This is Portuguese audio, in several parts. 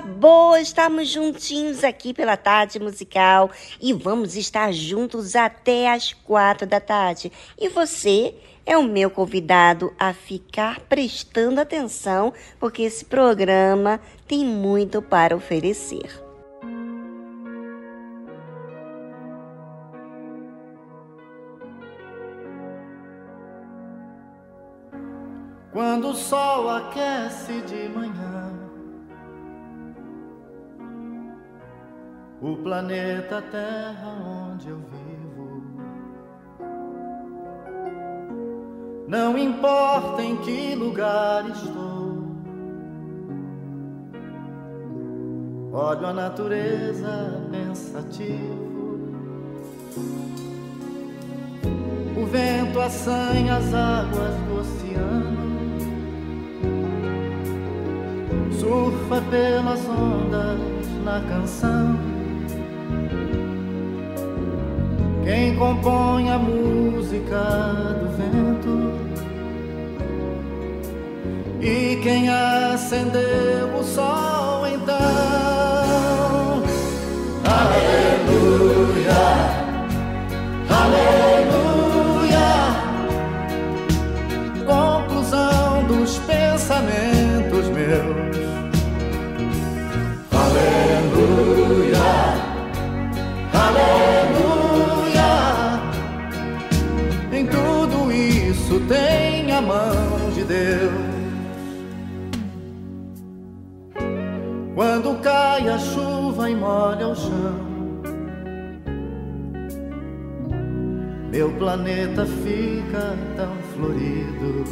Boa estarmos juntinhos aqui pela tarde musical e vamos estar juntos até as quatro da tarde. E você é o meu convidado a ficar prestando atenção, porque esse programa tem muito para oferecer. Quando o sol aquece de manhã o planeta Terra onde eu vivo. Não importa em que lugar estou, olho a natureza pensativo. O vento assanha as águas do oceano, surfa pelas ondas na canção Quem compõe a música do vento e quem acendeu o sol então. Aleluia, aleluia. Conclusão dos pensamentos meus. Aleluia. Deus. Quando cai a chuva e molha o chão, meu planeta fica tão florido.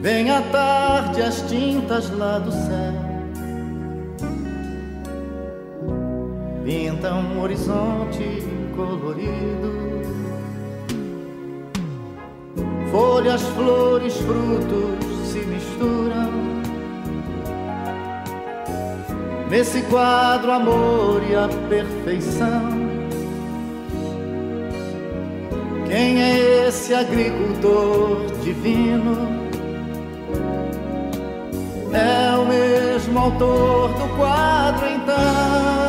Vem à tarde as tintas lá do céu, pintam um horizonte colorido. Folhas, flores, frutos se misturam nesse quadro amor e a perfeição. Quem é esse agricultor divino? É o mesmo autor do quadro, então.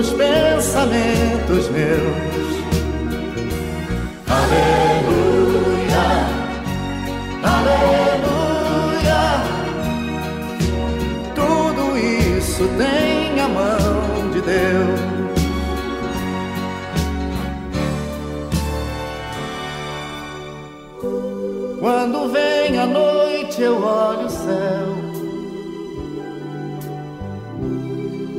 Dos pensamentos meus Aleluia, aleluia. Tudo isso tem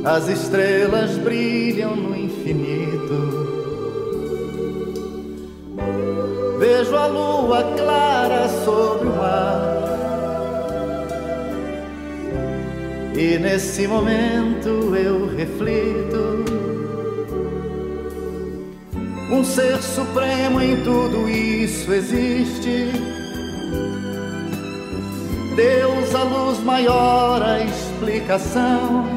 As estrelas brilham no infinito. vejo a lua clara sobre o mar. E nesse momento eu reflito. Um ser supremo em tudo isso existe. Deus, a luz maior, a explicação.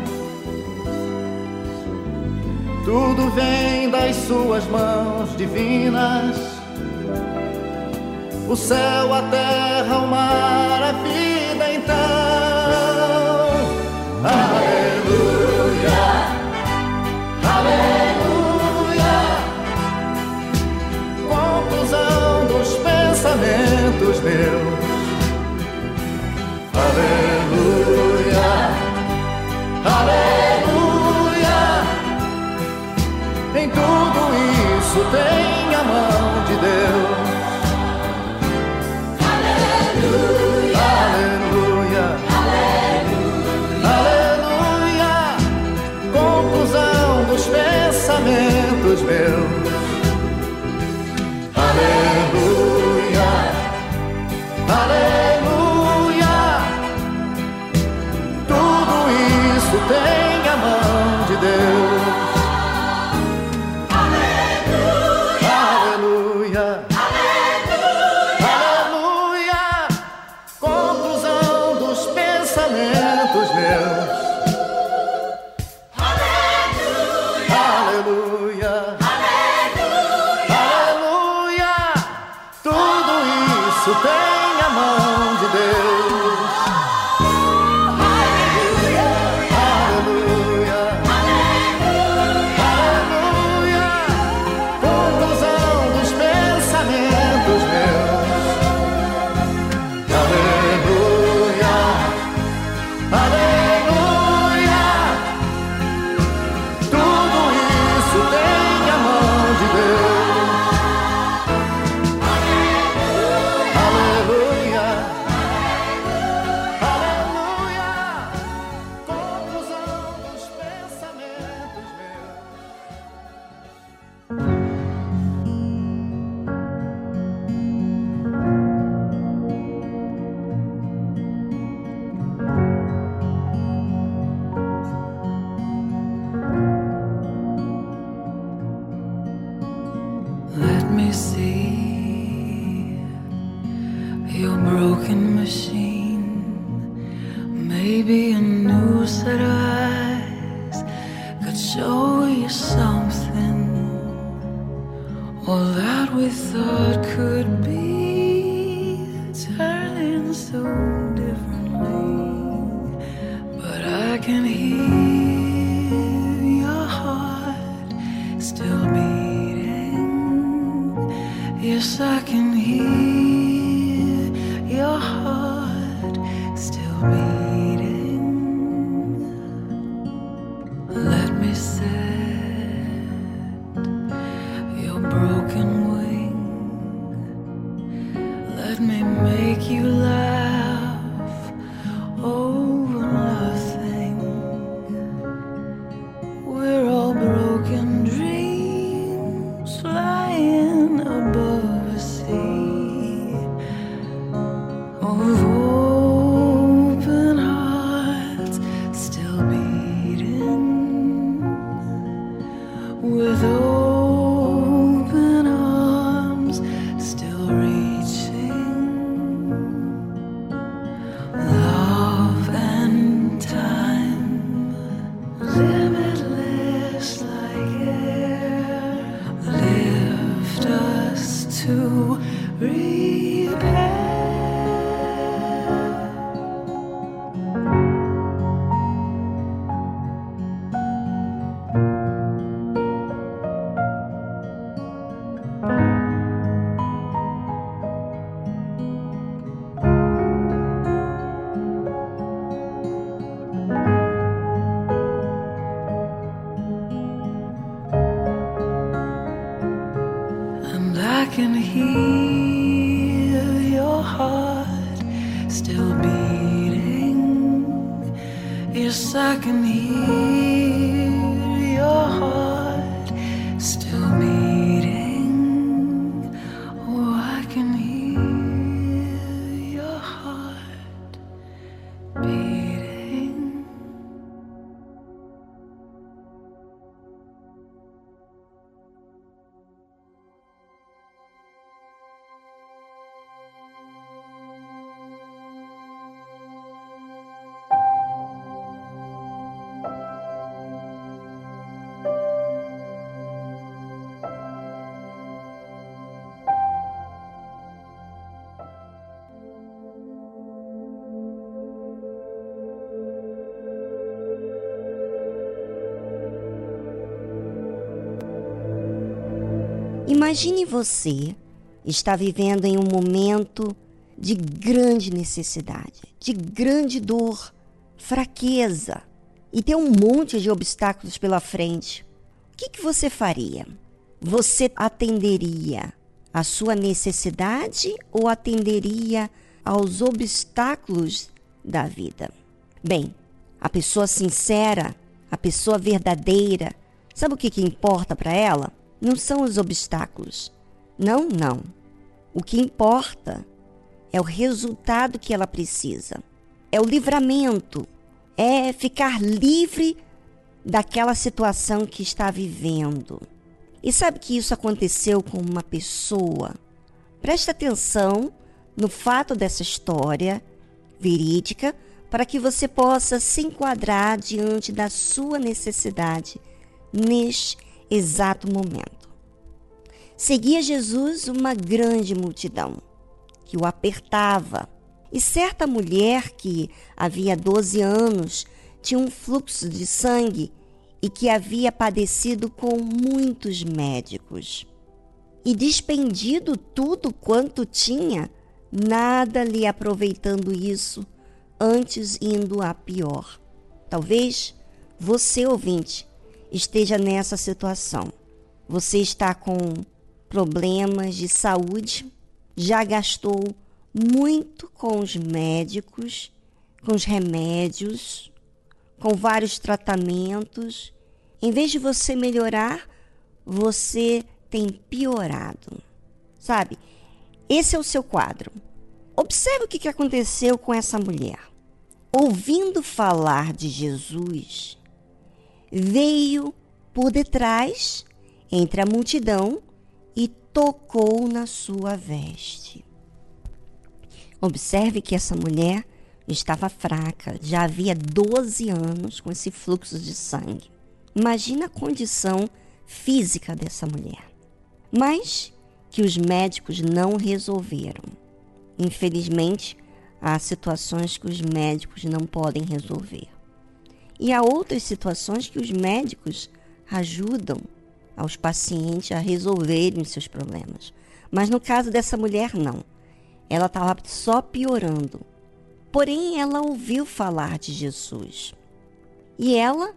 Tudo vem das suas mãos divinas o céu, a terra, o mar, a vida então. Aleluia, aleluia. Conclusão dos pensamentos meus. Tudo isso tem Let me see your broken machine. Imagine você está vivendo em um momento de grande necessidade, de grande dor, fraqueza e tem um monte de obstáculos pela frente. O que, que você faria? Você atenderia à sua necessidade ou atenderia aos obstáculos da vida? Bem, a pessoa sincera, a pessoa verdadeira, sabe o que, que importa para ela? Não são os obstáculos. Não, não. O que importa é o resultado que ela precisa. É o livramento. É ficar livre daquela situação que está vivendo. E sabe que isso aconteceu com uma pessoa? Preste atenção no fato dessa história verídica para que você possa se enquadrar diante da sua necessidade neste exato momento. Seguia Jesus uma grande multidão que o apertava, e certa mulher que havia 12 anos tinha um fluxo de sangue e que havia padecido com muitos médicos. E despendido tudo quanto tinha, nada lhe aproveitando isso, antes indo a pior. Talvez você, ouvinte, esteja nessa situação. Você está com problemas de saúde, já gastou muito com os médicos, com os remédios, com vários tratamentos. Em vez de você melhorar, você tem piorado. Sabe? Esse é o seu quadro. Observe o que aconteceu com essa mulher. Ouvindo falar de Jesus, veio por detrás, entre a multidão, e tocou na sua veste. Observe que essa mulher estava fraca, já havia 12 anos com esse fluxo de sangue. Imagina a condição física dessa mulher. Mas que os médicos não resolveram. Infelizmente, há situações que os médicos não podem resolver. E há outras situações que os médicos ajudam aos pacientes a resolverem seus problemas. Mas no caso dessa mulher, não. Ela estava só piorando. Porém, ela ouviu falar de Jesus. E ela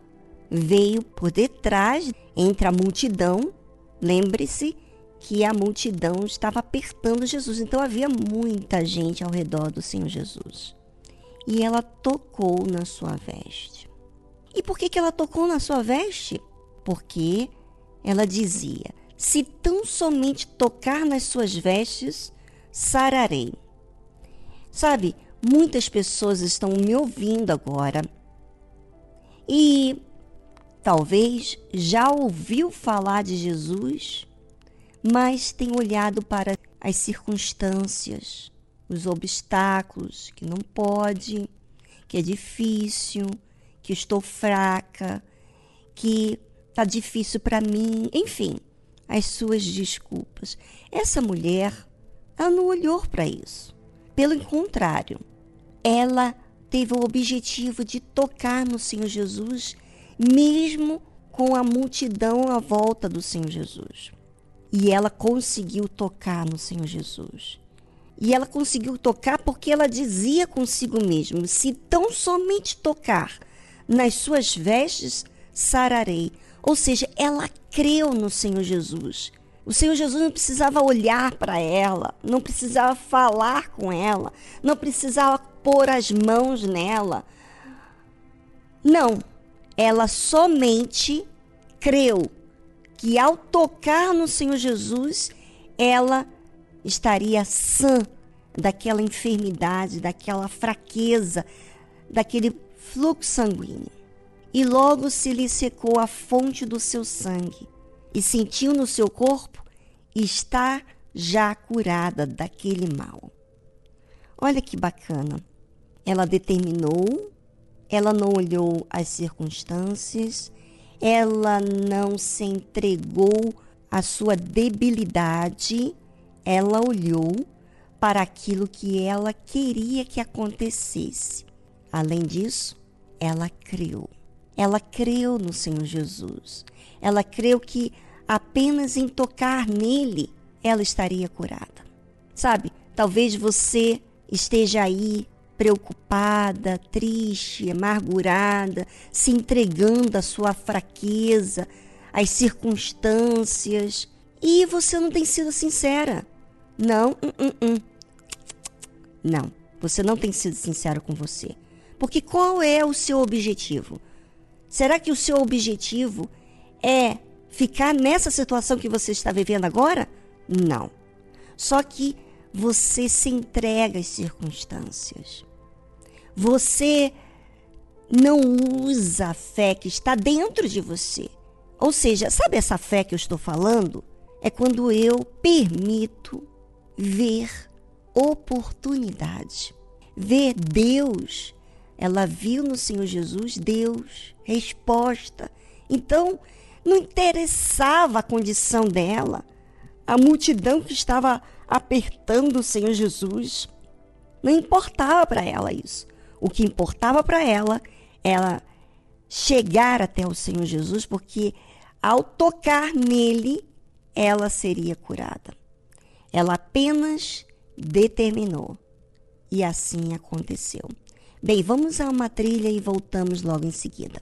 veio por detrás, entre a multidão. Lembre-se que a multidão estava apertando Jesus. Então havia muita gente ao redor do Senhor Jesus. E ela tocou na sua veste. E por que, que ela tocou na sua veste? Porque ela dizia: Se tão somente tocar nas suas vestes, sararei. Sabe, muitas pessoas estão me ouvindo agora e talvez já ouviu falar de Jesus, mas tem olhado para as circunstâncias, os obstáculos, que não pode, que é difícil, que estou fraca, que tá difícil para mim, enfim, as suas desculpas. Essa mulher, ela não olhou para isso. Pelo contrário, ela teve o objetivo de tocar no Senhor Jesus, mesmo com a multidão à volta do Senhor Jesus. E ela conseguiu tocar no Senhor Jesus. E ela conseguiu tocar porque ela dizia consigo mesma: se tão somente tocar nas suas vestes, sararei. Ou seja, ela creu no Senhor Jesus. O Senhor Jesus não precisava olhar para ela, não precisava falar com ela, não precisava pôr as mãos nela. Não, ela somente creu que ao tocar no Senhor Jesus, ela estaria sã daquela enfermidade, daquela fraqueza, daquele fluxo sanguíneo. E logo se lhe secou a fonte do seu sangue e sentiu no seu corpo estar já curada daquele mal. Olha que bacana. Ela determinou, ela não olhou as circunstâncias, ela não se entregou à sua debilidade, ela olhou para aquilo que ela queria que acontecesse. Além disso, ela creu. Ela creu no Senhor Jesus. Ela creu que apenas em tocar nele ela estaria curada. Sabe, talvez você esteja aí preocupada, triste, amargurada, se entregando à sua fraqueza, às circunstâncias, e você não tem sido sincera. Não, hum, hum, hum. não, você não tem sido sincero com você. Porque qual é o seu objetivo? Será que o seu objetivo é ficar nessa situação que você está vivendo agora? Não. Só que você se entrega às circunstâncias. Você não usa a fé que está dentro de você. Ou seja, sabe essa fé que eu estou falando? É quando eu permito ver oportunidade, ver Deus ela viu no Senhor Jesus Deus, resposta. Então, não interessava a condição dela, a multidão que estava apertando o Senhor Jesus. Não importava para ela isso. O que importava para ela era chegar até o Senhor Jesus, porque ao tocar nele, ela seria curada. Ela apenas determinou. E assim aconteceu. Bem, vamos a uma trilha e voltamos logo em seguida.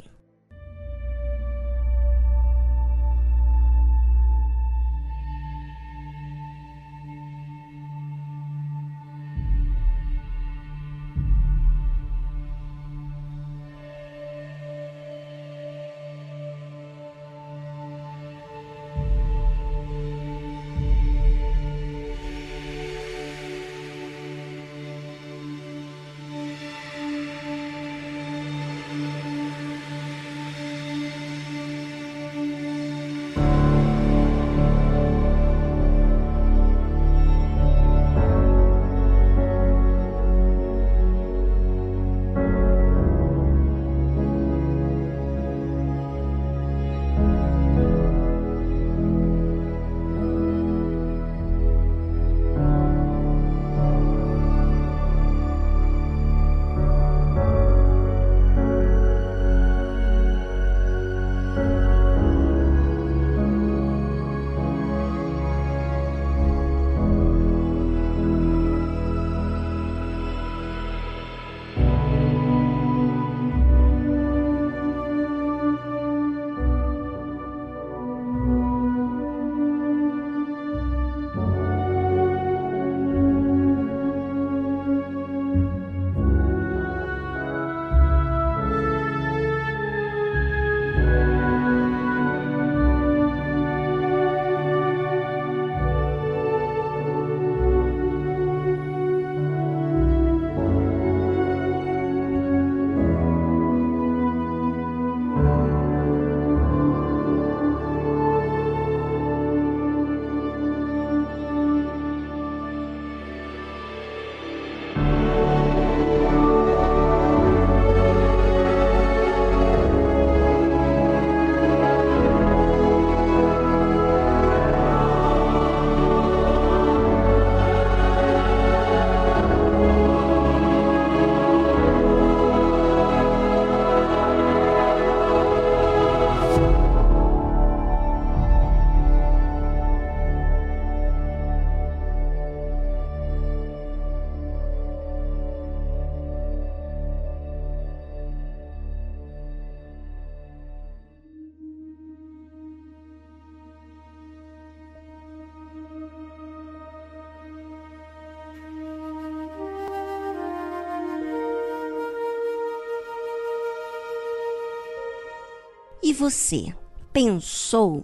Você pensou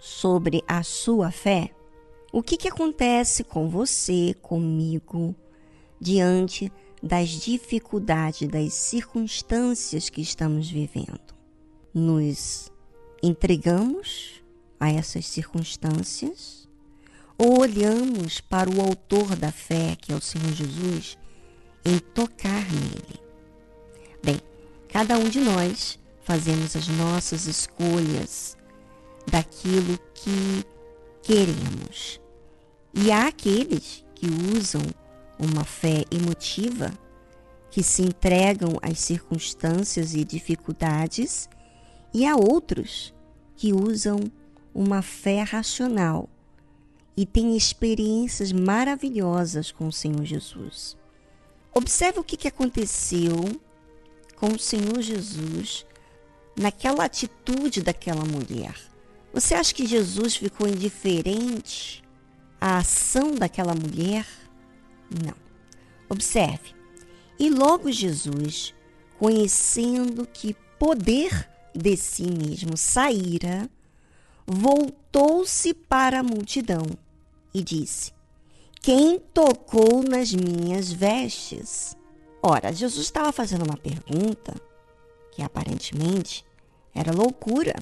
sobre a sua fé? O que, que acontece com você, comigo, diante das dificuldades, das circunstâncias que estamos vivendo? Nos entregamos a essas circunstâncias ou olhamos para o autor da fé, que é o Senhor Jesus, em tocar nele? Bem, cada um de nós fazemos as nossas escolhas daquilo que queremos. E há aqueles que usam uma fé emotiva, que se entregam às circunstâncias e dificuldades, e há outros que usam uma fé racional e têm experiências maravilhosas com o Senhor Jesus. Observe o que aconteceu com o Senhor Jesus naquela atitude daquela mulher. Você acha que Jesus ficou indiferente à ação daquela mulher? Não. Observe. E logo Jesus, conhecendo que poder de si mesmo saíra, voltou-se para a multidão e disse: Quem tocou nas minhas vestes? Ora, Jesus estava fazendo uma pergunta que aparentemente era loucura.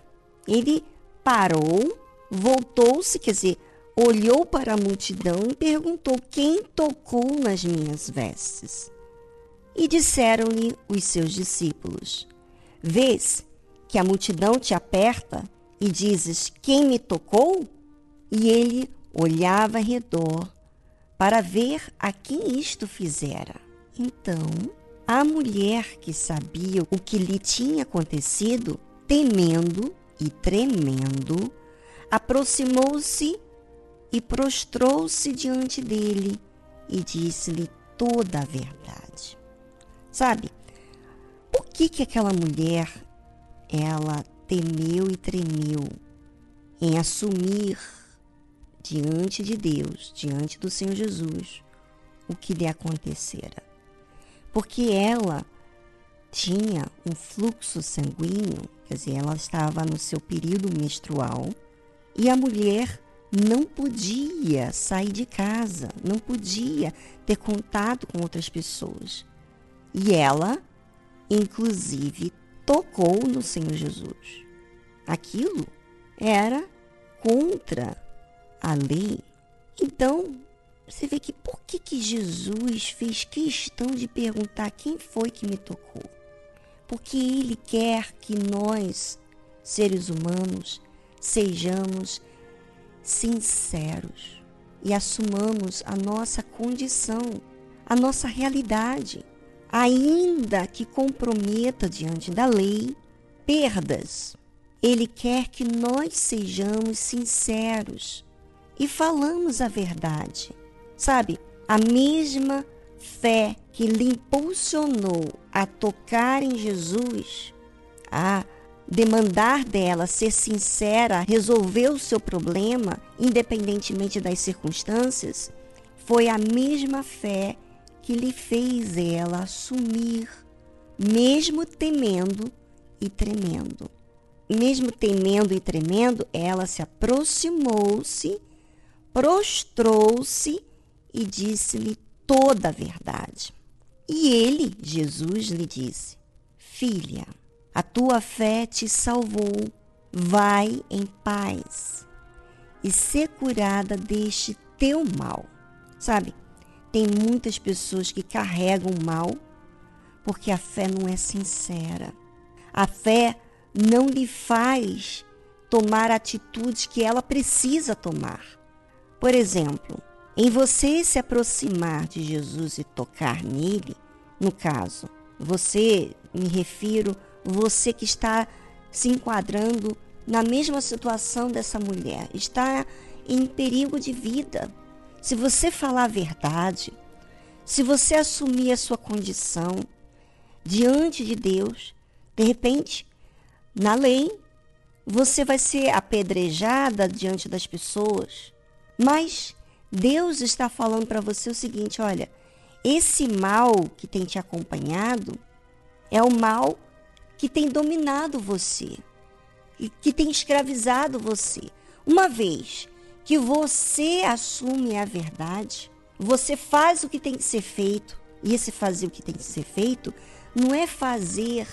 Ele parou, voltou-se, quer dizer, olhou para a multidão e perguntou: Quem tocou nas minhas vestes? E disseram-lhe os seus discípulos: Vês que a multidão te aperta e dizes: Quem me tocou? E ele olhava redor para ver a quem isto fizera. Então, a mulher que sabia o que lhe tinha acontecido, temendo e tremendo, aproximou-se e prostrou-se diante dele e disse-lhe toda a verdade. Sabe, por que que aquela mulher ela temeu e tremeu em assumir diante de Deus, diante do Senhor Jesus, o que lhe acontecera? Porque ela tinha um fluxo sanguíneo, quer dizer, ela estava no seu período menstrual e a mulher não podia sair de casa, não podia ter contato com outras pessoas. E ela, inclusive, tocou no Senhor Jesus. Aquilo era contra a lei. Então, você vê que por que, que Jesus fez questão de perguntar quem foi que me tocou? Porque Ele quer que nós, seres humanos, sejamos sinceros e assumamos a nossa condição, a nossa realidade, ainda que comprometa diante da lei perdas. Ele quer que nós sejamos sinceros e falamos a verdade. Sabe, a mesma fé que lhe impulsionou a tocar em Jesus, a demandar dela ser sincera, resolver o seu problema, independentemente das circunstâncias, foi a mesma fé que lhe fez ela assumir, mesmo temendo e tremendo. Mesmo temendo e tremendo, ela se aproximou-se, prostrou-se e disse-lhe toda a verdade. E ele, Jesus, lhe disse: Filha, a tua fé te salvou, vai em paz e ser curada deste teu mal. Sabe, tem muitas pessoas que carregam mal porque a fé não é sincera. A fé não lhe faz tomar atitudes que ela precisa tomar. Por exemplo, em você se aproximar de Jesus e tocar nele, no caso, você, me refiro, você que está se enquadrando na mesma situação dessa mulher, está em perigo de vida. Se você falar a verdade, se você assumir a sua condição diante de Deus, de repente, na lei, você vai ser apedrejada diante das pessoas, mas Deus está falando para você o seguinte: olha, esse mal que tem te acompanhado é o mal que tem dominado você. e que tem escravizado você. Uma vez que você assume a verdade, você faz o que tem que ser feito, e esse fazer o que tem que ser feito não é fazer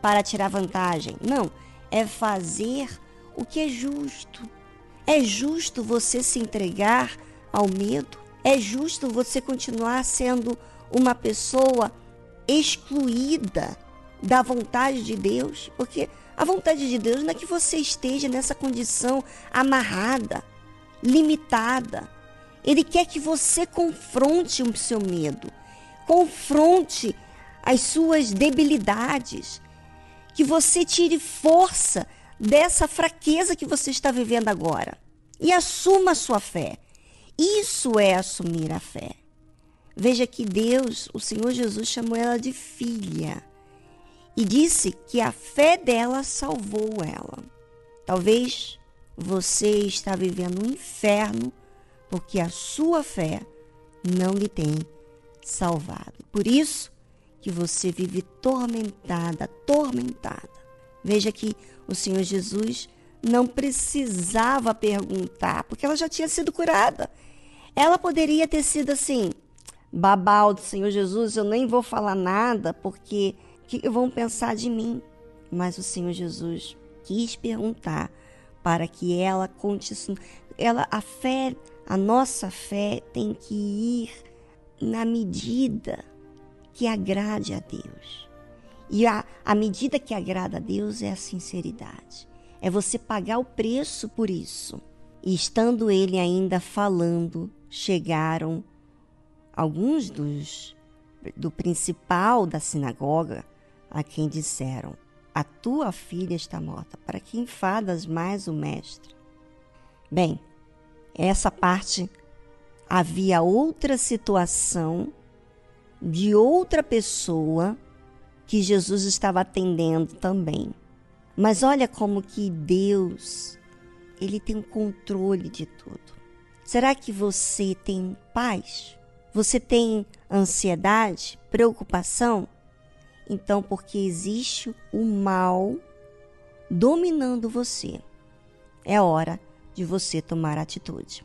para tirar vantagem, não, é fazer o que é justo. É justo você se entregar ao medo? É justo você continuar sendo uma pessoa excluída da vontade de Deus? Porque a vontade de Deus não é que você esteja nessa condição amarrada, limitada. Ele quer que você confronte o seu medo, confronte as suas debilidades, que você tire força dessa fraqueza que você está vivendo agora e assuma a sua fé. Isso é assumir a fé. Veja que Deus, o Senhor Jesus, chamou ela de filha e disse que a fé dela salvou ela. Talvez você está vivendo um inferno porque a sua fé não lhe tem salvado. Por isso que você vive tormentada, atormentada. Veja que o Senhor Jesus não precisava perguntar, porque ela já tinha sido curada. Ela poderia ter sido assim: babal do Senhor Jesus, eu nem vou falar nada, porque que vão pensar de mim? Mas o Senhor Jesus quis perguntar para que ela continue. Ela, a fé, a nossa fé tem que ir na medida que agrade a Deus. E a, a medida que agrada a Deus é a sinceridade. É você pagar o preço por isso. E estando ele ainda falando, chegaram alguns dos do principal da sinagoga a quem disseram: A tua filha está morta, para que enfadas mais o mestre? Bem, essa parte havia outra situação de outra pessoa que Jesus estava atendendo também. Mas olha como que Deus, ele tem o controle de tudo. Será que você tem paz? Você tem ansiedade, preocupação? Então, porque existe o mal dominando você, é hora de você tomar atitude.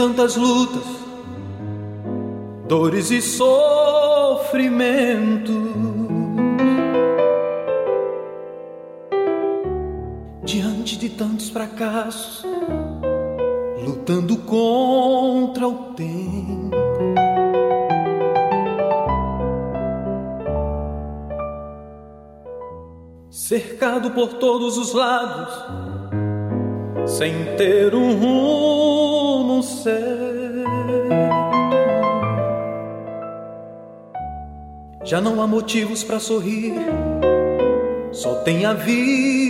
Tantas lutas, dores e sofrimento. Diante de tantos fracassos, lutando contra o tempo. Cercado por todos os lados, sem ter um rumo certo. Já não há motivos para sorrir, só tem havido pranto.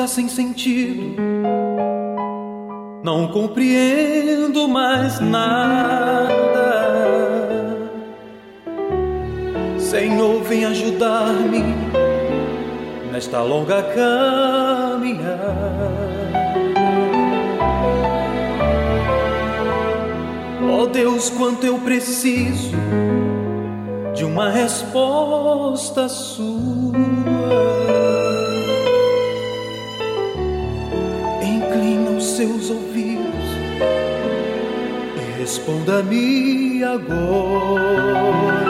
Está sem sentido, não compreendo mais nada. Senhor, vem ajudar-me nesta longa caminhada. Ó Deus, quanto eu preciso de uma resposta sua. Responda-me agora.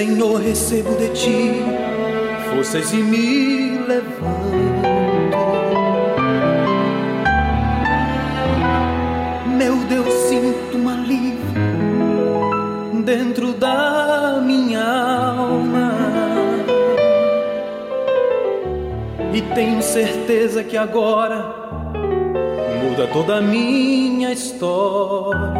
Senhor, recebo de ti forças e me levanto. Meu Deus, sinto um alívio dentro da minha alma. E tenho certeza que agora muda toda a minha história.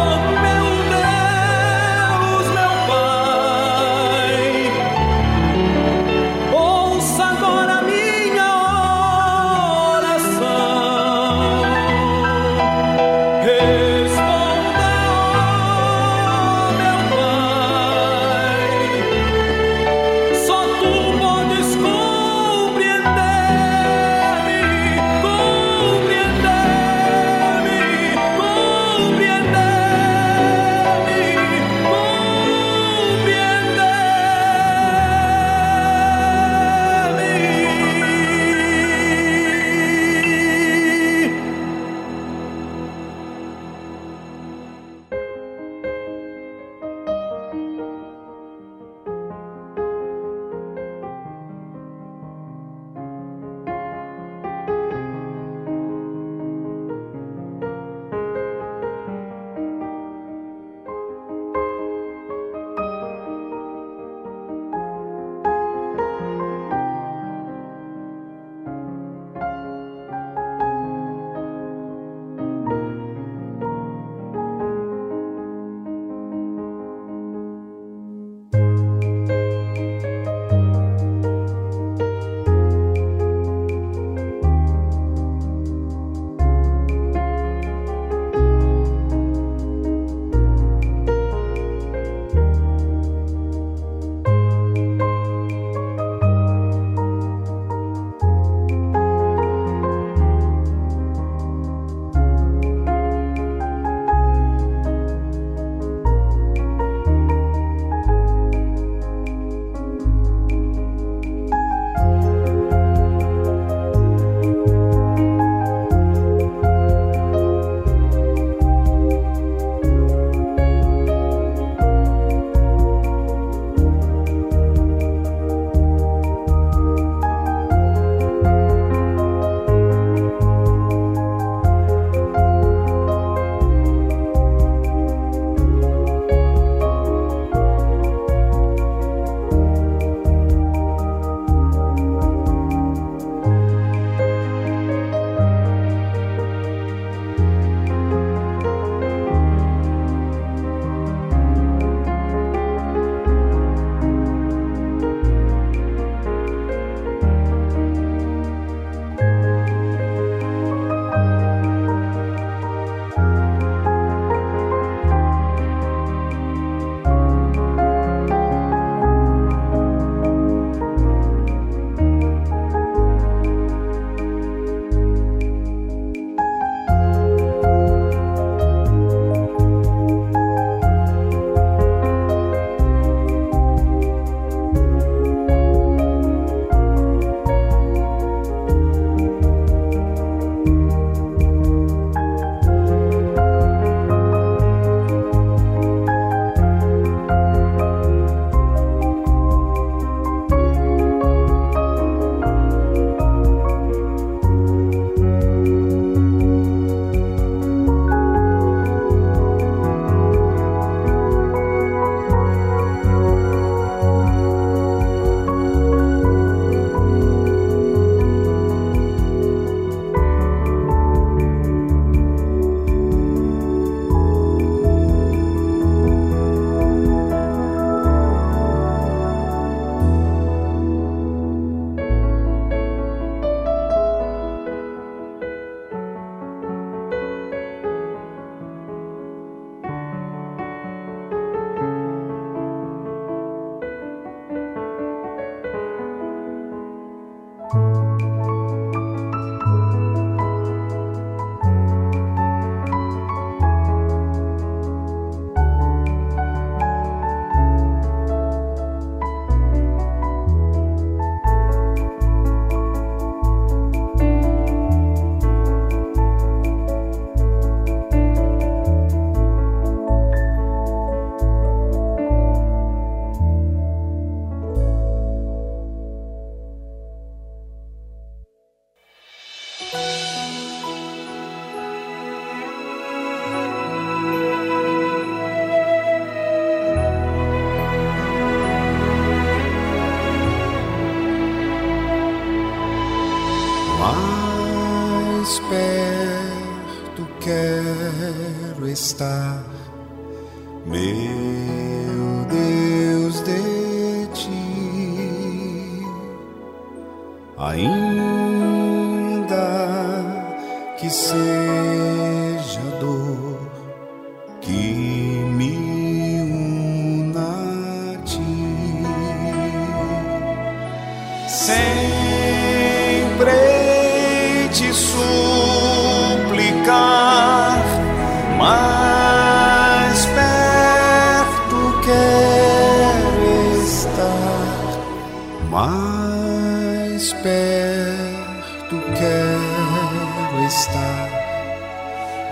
mais perto quero estar,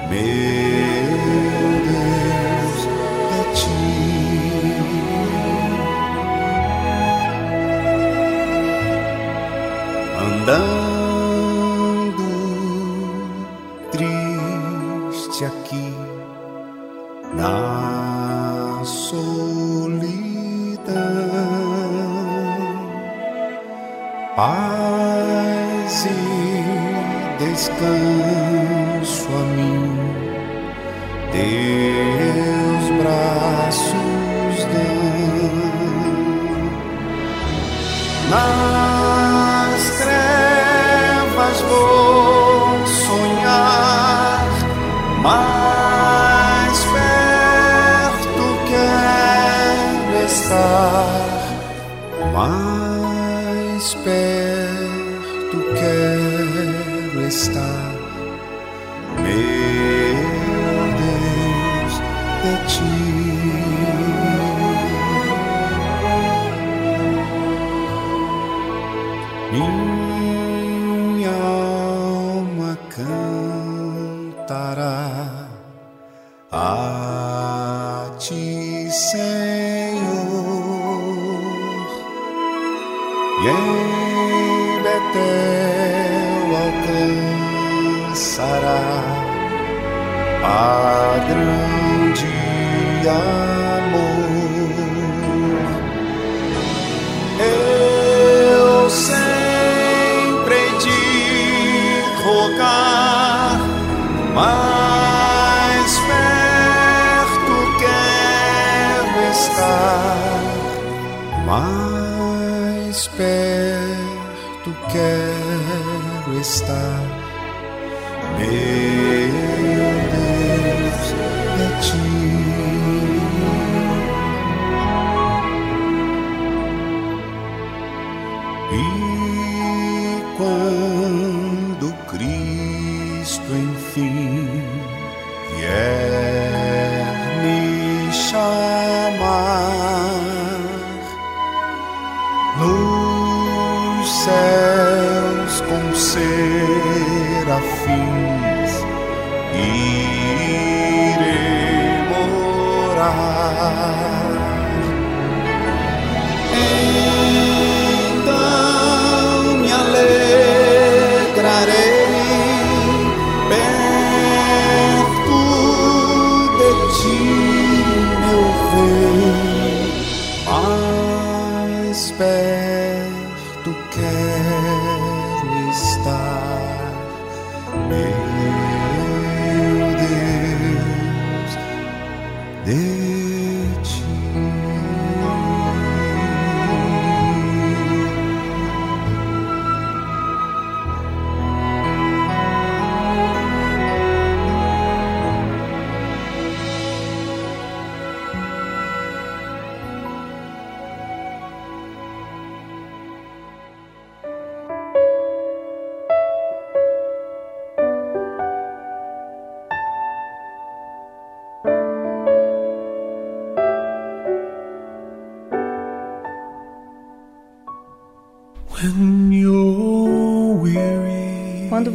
meu Deus, de ti. Andando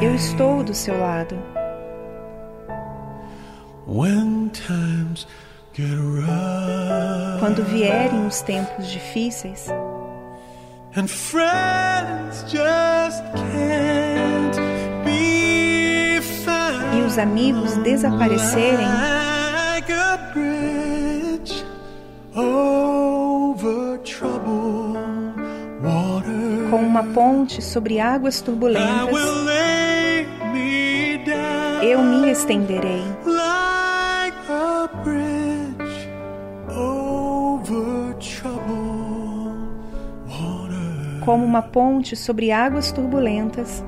eu estou do seu lado. Quando vierem os tempos difíceis e os amigos desaparecerem. Uma ponte sobre águas turbulentas, eu me estenderei. Como uma ponte sobre águas turbulentas,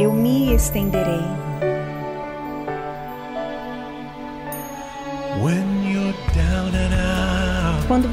eu me estenderei.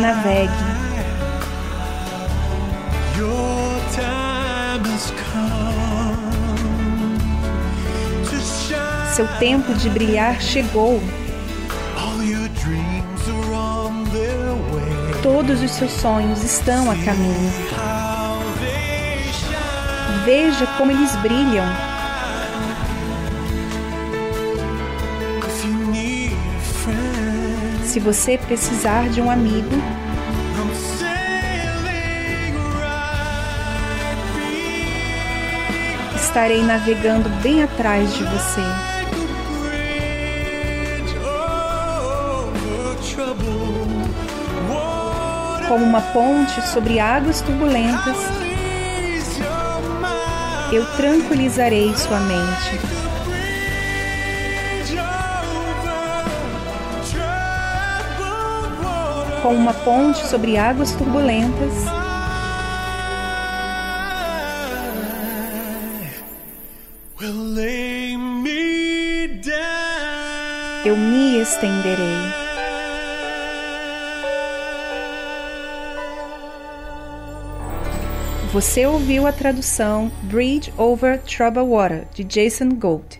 Navegue. Seu tempo de brilhar chegou. All your dreams are on their way. Todos os seus sonhos estão a caminho. Veja como eles brilham. Se você precisar de um amigo, estarei navegando bem atrás de você. Como uma ponte sobre águas turbulentas, eu tranquilizarei sua mente. Como uma ponte sobre águas turbulentas, eu me estenderei. Você ouviu a tradução Bridge Over Troubled Water, de Jason Gold.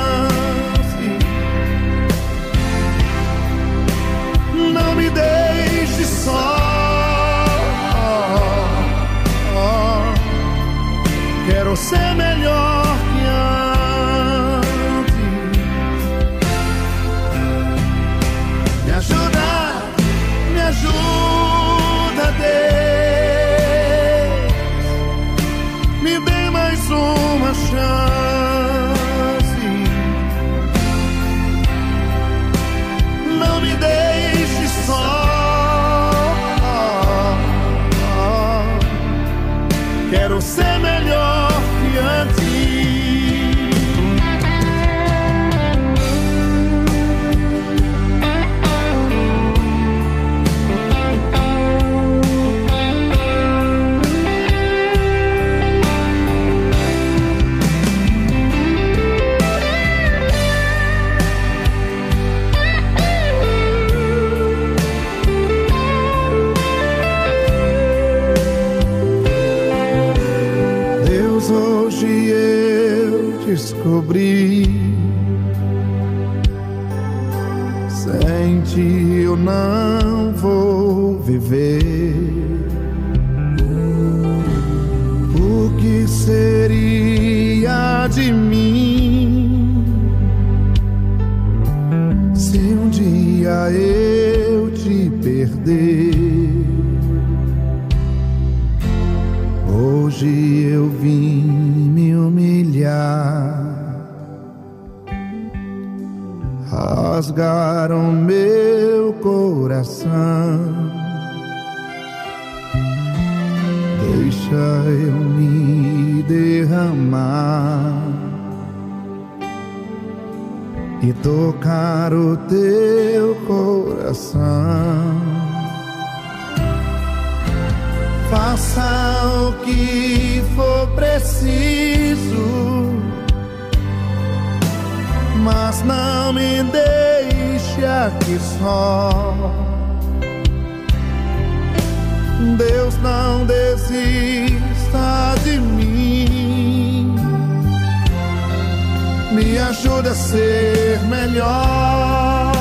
Só. Quero ser melhor descobri. Rasgaram meu coração. Deixa eu me derramar e tocar o teu coração. Faça o só. Deus não desista de mim, me ajuda a ser melhor.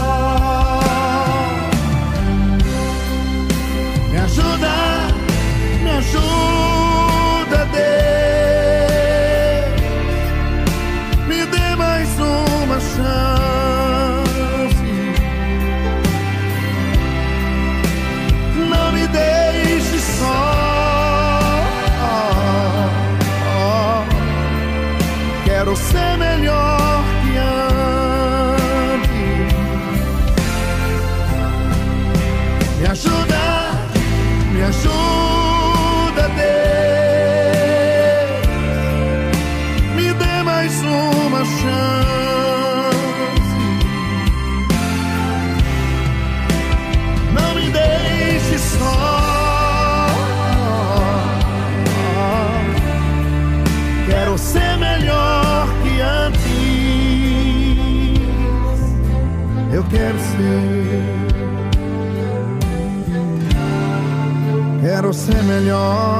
Me ajuda me ajuda, Deus. Me dê mais uma chance. Ser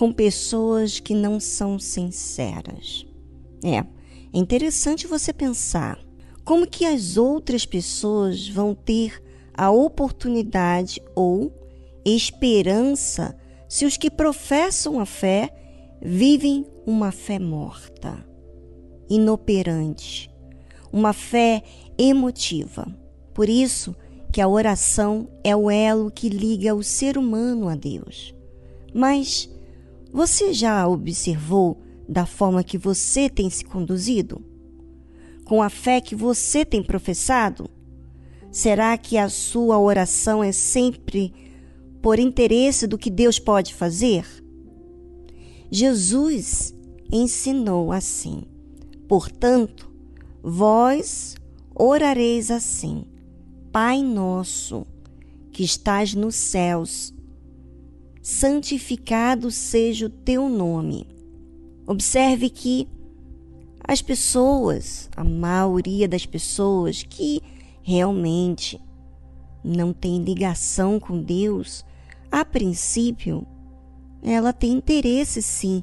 com pessoas que não são sinceras? É, é interessante você pensar como que as outras pessoas vão ter a oportunidade ou esperança se os que professam a fé vivem uma fé morta, inoperante, uma fé emotiva. Por isso que a oração é o elo que liga o ser humano a Deus. Mas você já observou da forma que você tem se conduzido? Com a fé que você tem professado? Será que a sua oração é sempre por interesse do que Deus pode fazer? Jesus ensinou assim: Portanto, vós orareis assim: Pai nosso, que estás nos céus, santificado seja o teu nome. Observe que as pessoas, a maioria das pessoas que realmente não tem ligação com Deus, a princípio, ela tem interesse sim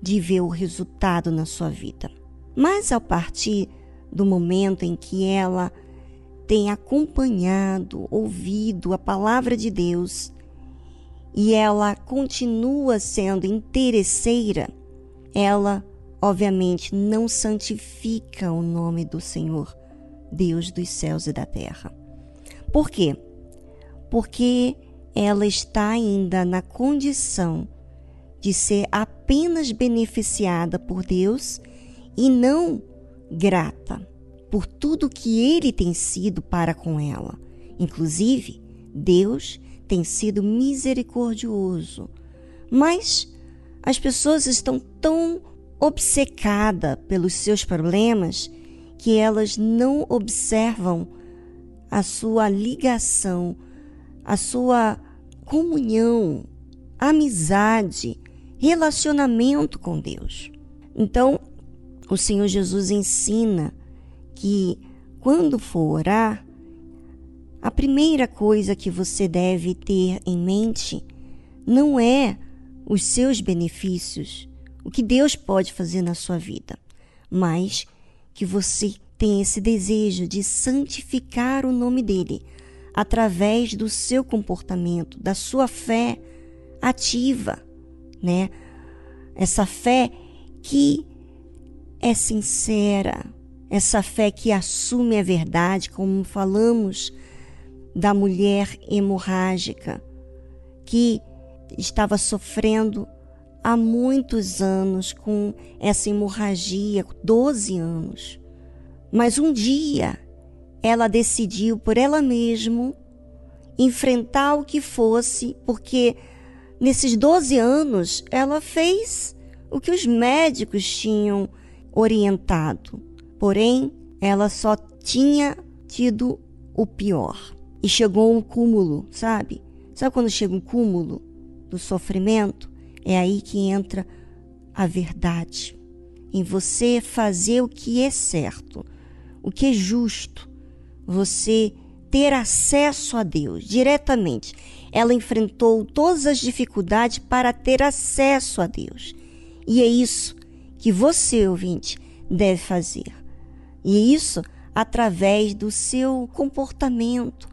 de ver o resultado na sua vida. Mas a partir do momento em que ela tem acompanhado, ouvido a palavra de Deus e ela continua sendo interesseira, ela obviamente não santifica o nome do Senhor, Deus dos céus e da terra. Por quê? Porque ela está ainda na condição de ser apenas beneficiada por Deus e não grata por tudo que ele tem sido para com ela. Inclusive, Deus tem sido misericordioso. Mas as pessoas estão tão obcecadas pelos seus problemas que elas não observam a sua ligação, a sua comunhão, amizade, relacionamento com Deus. Então, o Senhor Jesus ensina que quando for orar, a primeira coisa que você deve ter em mente não é os seus benefícios, o que Deus pode fazer na sua vida, mas que você tem esse desejo de santificar o nome dele através do seu comportamento, da sua fé ativa, né? Essa fé que é sincera, essa fé que assume a verdade, como falamos da mulher hemorrágica que estava sofrendo há muitos anos com essa hemorragia, 12 anos. Mas um dia ela decidiu por ela mesma enfrentar o que fosse, porque nesses 12 anos ela fez o que os médicos tinham orientado. Porém, ela só tinha tido o pior. E chegou um cúmulo, sabe? Sabe quando chega um cúmulo do sofrimento? É aí que entra a verdade. Em você fazer o que é certo, o que é justo. Você ter acesso a Deus diretamente. Ela enfrentou todas as dificuldades para ter acesso a Deus. E é isso que você, ouvinte, deve fazer. E isso através do seu comportamento.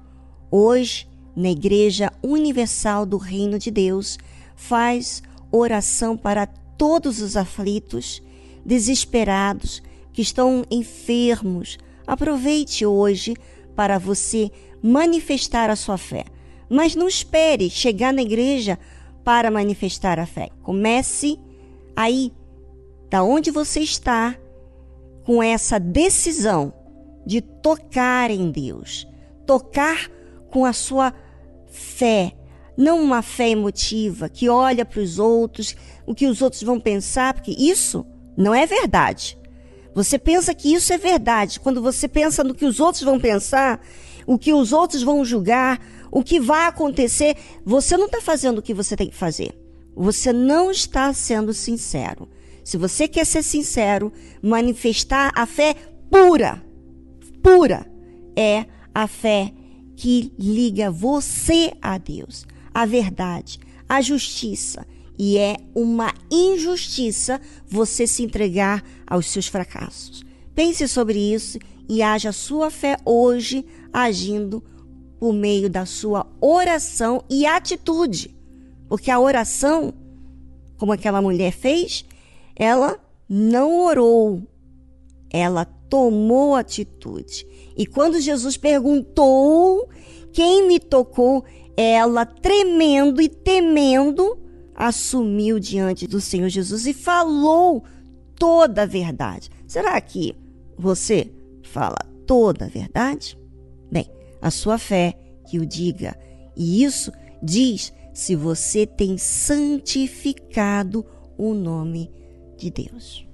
Hoje, na Igreja Universal do Reino de Deus, faz oração para todos os aflitos, desesperados, que estão enfermos. Aproveite hoje para você manifestar a sua fé. Mas não espere chegar na igreja para manifestar a fé. Comece aí, da onde você está, com essa decisão de tocar em Deus, tocar com a sua fé, não uma fé emotiva que olha para os outros, o que os outros vão pensar, porque isso não é verdade. Você pensa que isso é verdade. Quando você pensa no que os outros vão pensar, o que os outros vão julgar, o que vai acontecer, você não está fazendo o que você tem que fazer. Você não está sendo sincero. Se você quer ser sincero, manifestar a fé pura, pura, é a fé que liga você a Deus, a verdade, a justiça. E é uma injustiça você se entregar aos seus fracassos. Pense sobre isso e haja sua fé hoje agindo por meio da sua oração e atitude. Porque a oração, como aquela mulher fez, ela não orou, ela tomou atitude. E quando Jesus perguntou quem me tocou, ela, tremendo e temendo, assumiu diante do Senhor Jesus e falou toda a verdade. Será que você fala toda a verdade? Bem, a sua fé que o diga. E isso diz se você tem santificado o nome de de Deus.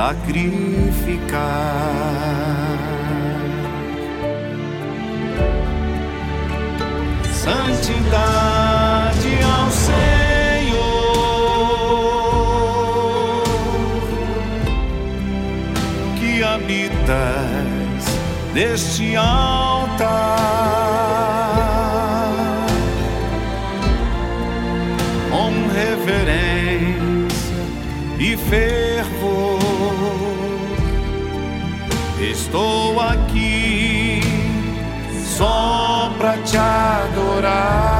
Sacrificar. Santidade ao Senhor que habitas neste altar te adorar.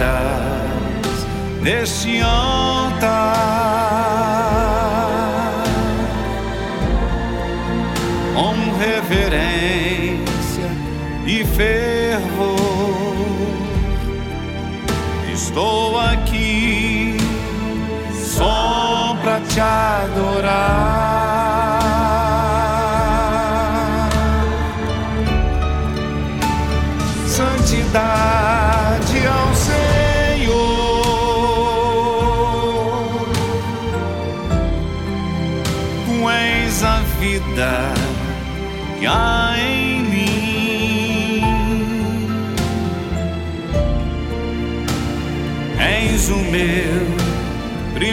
habitas neste altar com reverência e fervor. Estou aqui só pra te adorar.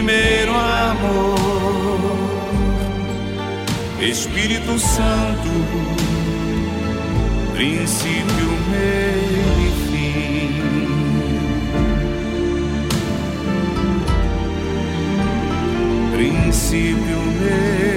Primeiro amor. Espírito Santo, princípio, meio e fim. Princípio, meio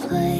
place.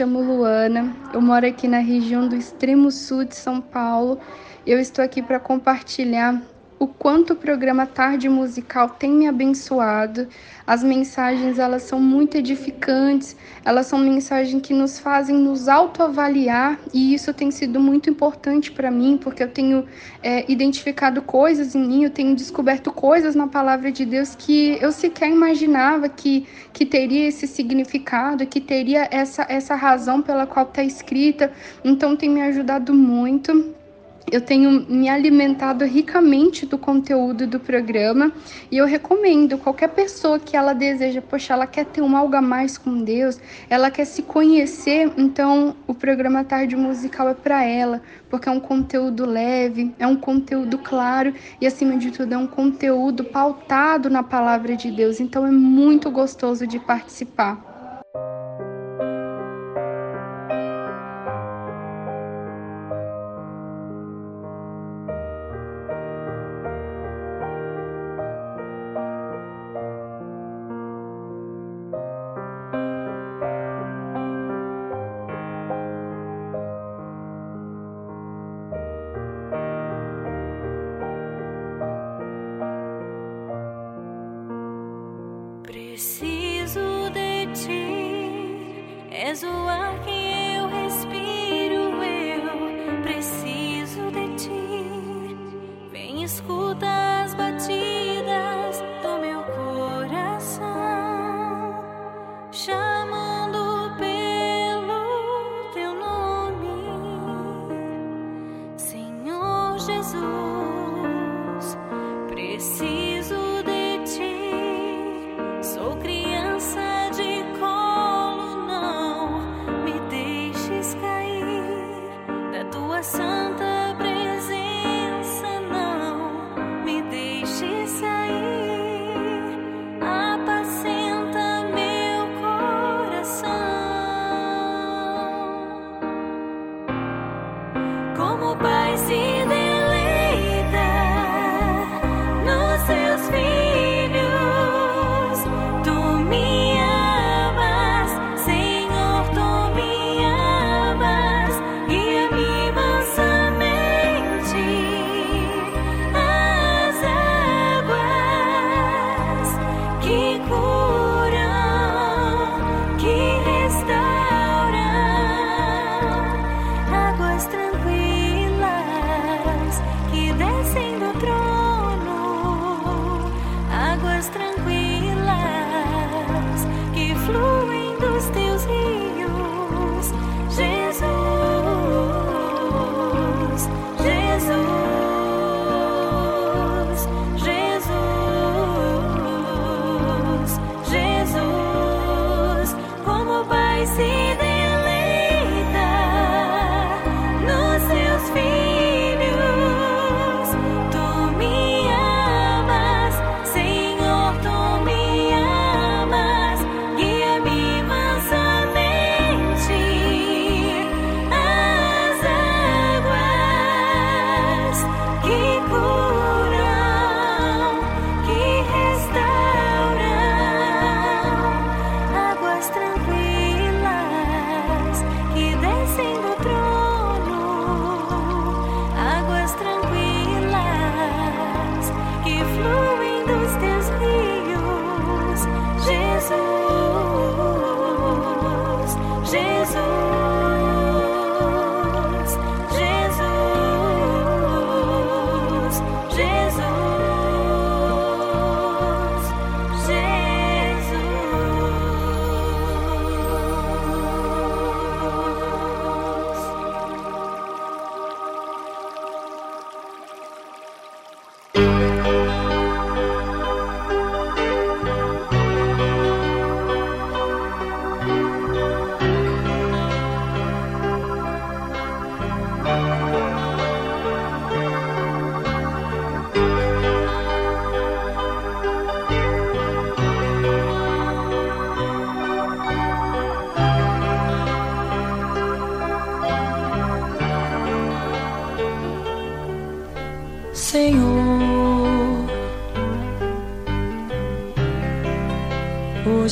Chamo Luana, eu moro aqui na região do extremo sul de São Paulo. Eu estou aqui para compartilhar o quanto o programa Tarde Musical tem me abençoado. As mensagens, elas são muito edificantes, elas são mensagens que nos fazem nos autoavaliar e isso tem sido muito importante para mim, porque eu tenho é, identificado coisas em mim, eu tenho descoberto coisas na palavra de Deus que eu sequer imaginava que, que teria esse significado, que teria essa, essa razão pela qual está escrita. Então tem me ajudado muito eu tenho me alimentado ricamente do conteúdo do programa e eu recomendo qualquer pessoa que ela deseja, poxa, ela quer ter um algo a mais com Deus, ela quer se conhecer, então o programa Tarde Musical é para ela, porque é um conteúdo leve, é um conteúdo claro e acima de tudo é um conteúdo pautado na palavra de Deus, então é muito gostoso de participar.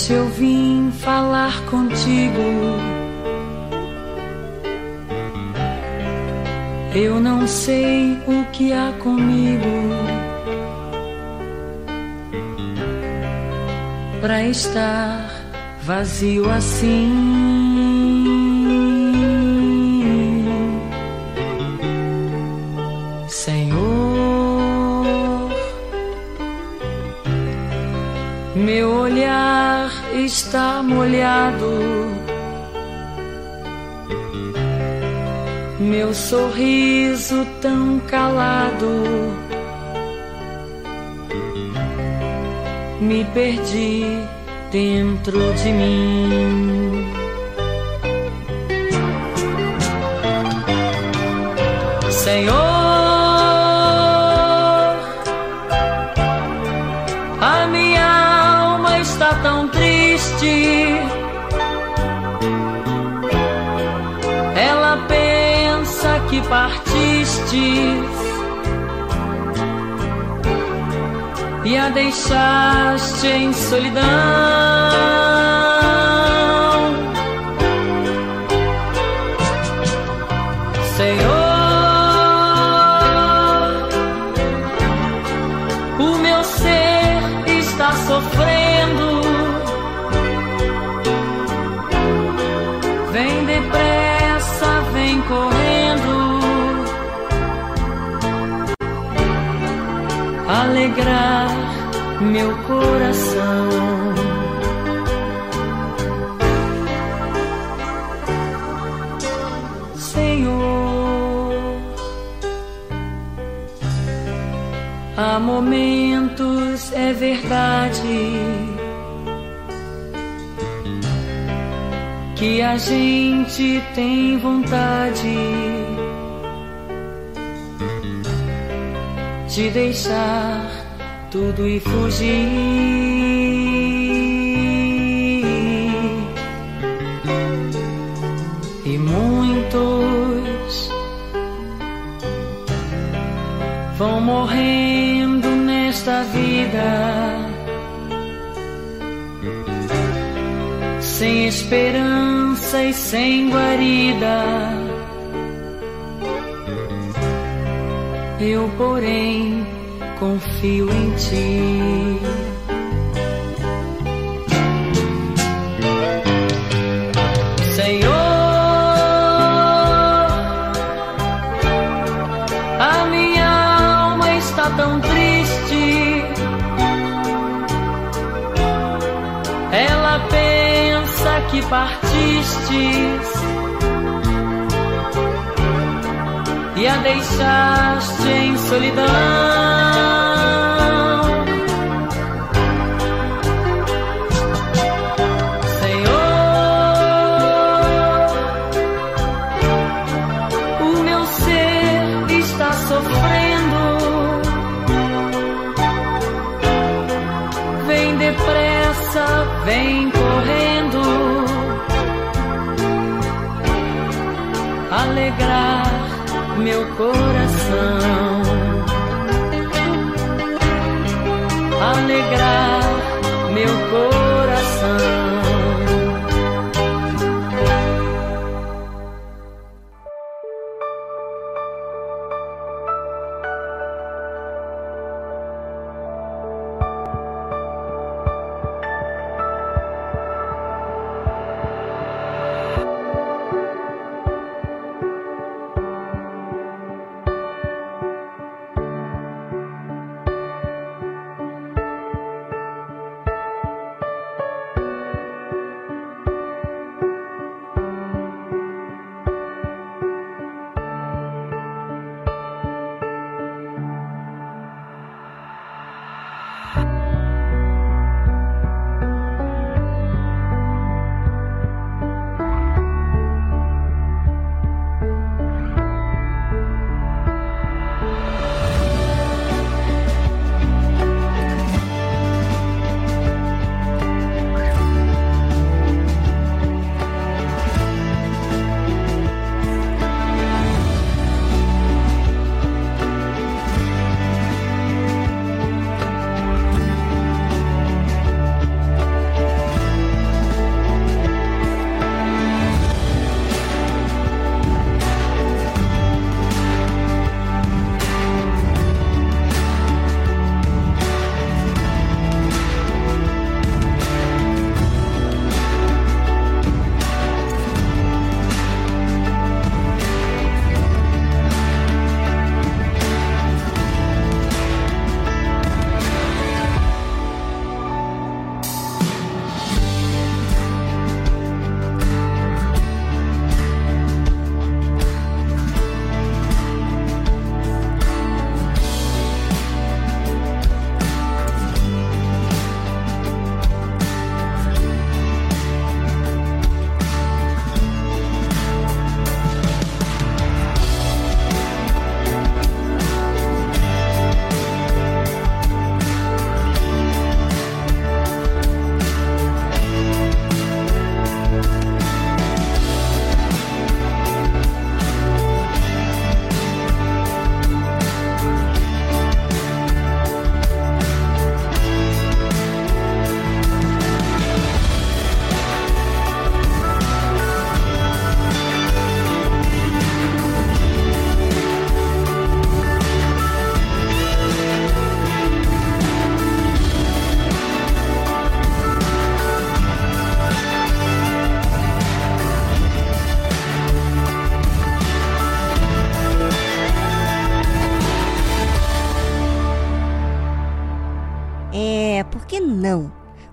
noite eu vim falar contigo. Eu não sei o que há comigo. para estar vazio assim. Meu olhar está molhado. meu sorriso tão calado. Me perdi dentro de mim. Senhor, partistes e a deixaste em solidão. Alegrar meu coração. Senhor, há momentos, é verdade, que a gente tem vontade de deixar tudo e fugir. E muitos vão morrendo nesta vida sem esperança e sem guarida. Eu, porém, confio em ti. Senhor, a minha alma está tão triste. Ela pensa que partistes e a deixaste em solidão. Alegrar meu coração.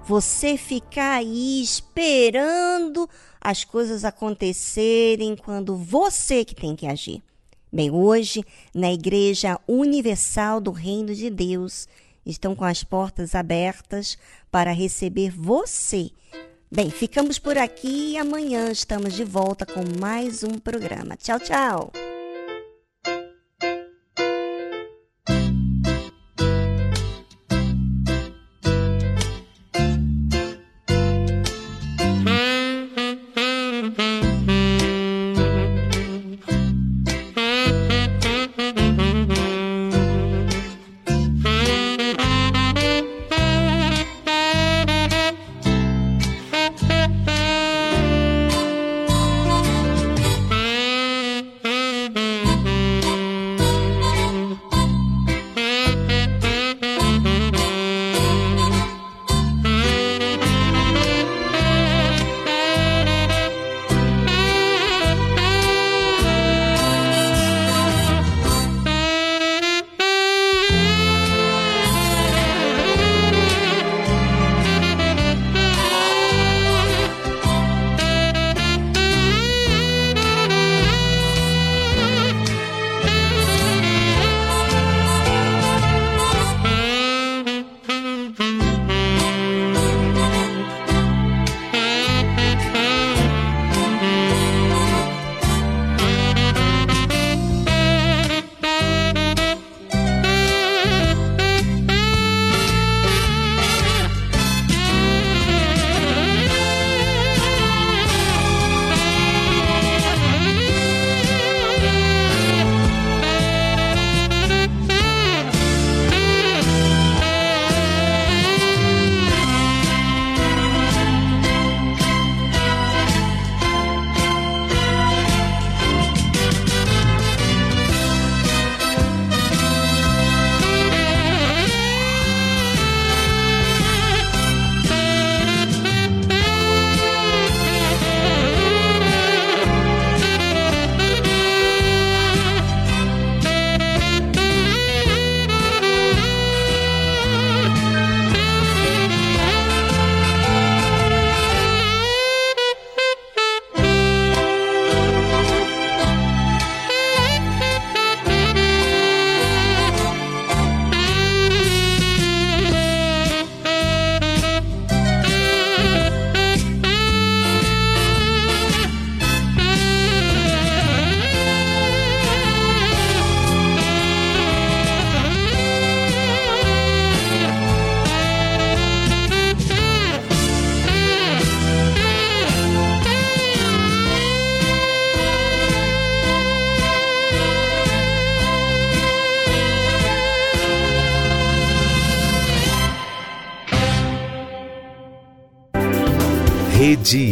Você ficar aí esperando as coisas acontecerem quando você que tem que agir. Bem, hoje, na Igreja Universal do Reino de Deus, estão com as portas abertas para receber você. Bem, ficamos por aqui e amanhã estamos de volta com mais um programa. Tchau, tchau!